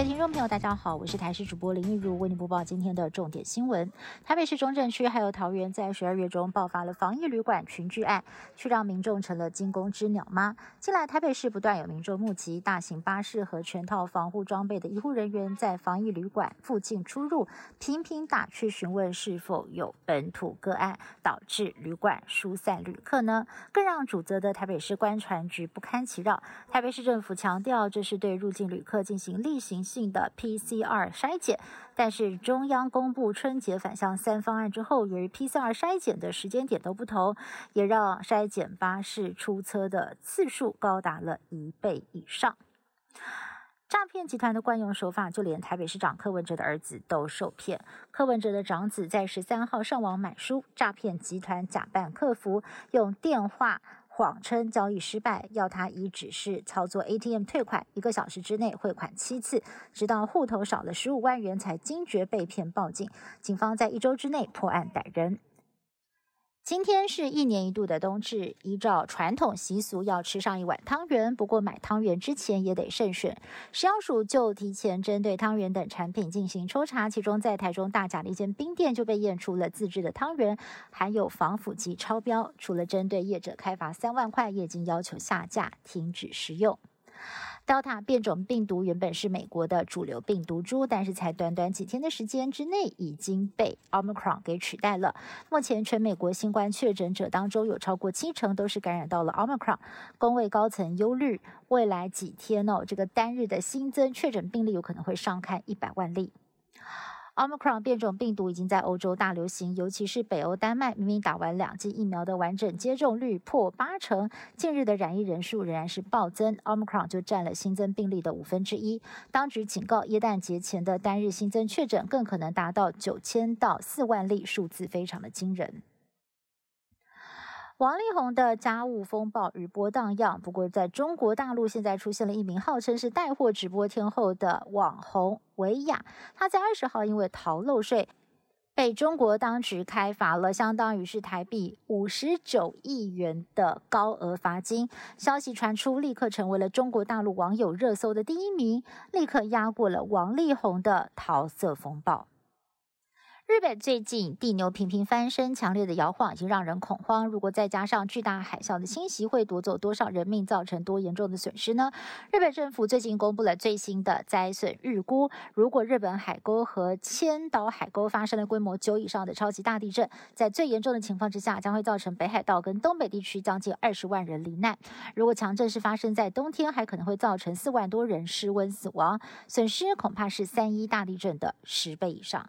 位听众朋友，大家好，我是台视主播林玉如，为您播报今天的重点新闻。台北市中正区还有桃园，在十二月中爆发了防疫旅馆群聚案，却让民众成了惊弓之鸟吗？近来台北市不断有民众目击大型巴士和全套防护装备的医护人员在防疫旅馆附近出入，频频打去询问是否有本土个案，导致旅馆疏散旅客呢？更让主责的台北市官船局不堪其扰。台北市政府强调，这是对入境旅客进行例行。性的 PCR 筛检，但是中央公布春节返乡三方案之后，由于 PCR 筛检的时间点都不同，也让筛检巴士出车的次数高达了一倍以上。诈骗集团的惯用手法，就连台北市长柯文哲的儿子都受骗。柯文哲的长子在十三号上网买书，诈骗集团假扮客服，用电话。谎称交易失败，要他以指示操作 ATM 退款，一个小时之内汇款七次，直到户头少了十五万元才惊觉被骗，报警。警方在一周之内破案逮人。今天是一年一度的冬至，依照传统习俗要吃上一碗汤圆。不过买汤圆之前也得慎选。食药署就提前针对汤圆等产品进行抽查，其中在台中大甲的一间冰店就被验出了自制的汤圆含有防腐剂超标，除了针对业者开罚三万块，业经要求下架停止食用。Delta 变种病毒原本是美国的主流病毒株，但是才短短几天的时间之内，已经被 Omicron 给取代了。目前全美国新冠确诊者当中，有超过七成都是感染到了 Omicron。工位高层忧虑，未来几天哦，这个单日的新增确诊病例有可能会上看一百万例。Omicron 变种病毒已经在欧洲大流行，尤其是北欧丹麦，明明打完两剂疫苗的完整接种率破八成，近日的染疫人数仍然是暴增，Omicron 就占了新增病例的五分之一。当局警告，耶诞节前的单日新增确诊更可能达到九千到四万例，数字非常的惊人。王力宏的家务风暴余波荡漾，不过在中国大陆现在出现了一名号称是带货直播天后的网红维亚，他在二十号因为逃漏税，被中国当局开罚了，相当于是台币五十九亿元的高额罚金。消息传出，立刻成为了中国大陆网友热搜的第一名，立刻压过了王力宏的桃色风暴。日本最近地牛频频翻身，强烈的摇晃已经让人恐慌。如果再加上巨大海啸的侵袭，会夺走多少人命，造成多严重的损失呢？日本政府最近公布了最新的灾损预估。如果日本海沟和千岛海沟发生了规模九以上的超级大地震，在最严重的情况之下，将会造成北海道跟东北地区将近二十万人罹难。如果强震是发生在冬天，还可能会造成四万多人失温死亡，损失恐怕是三一大地震的十倍以上。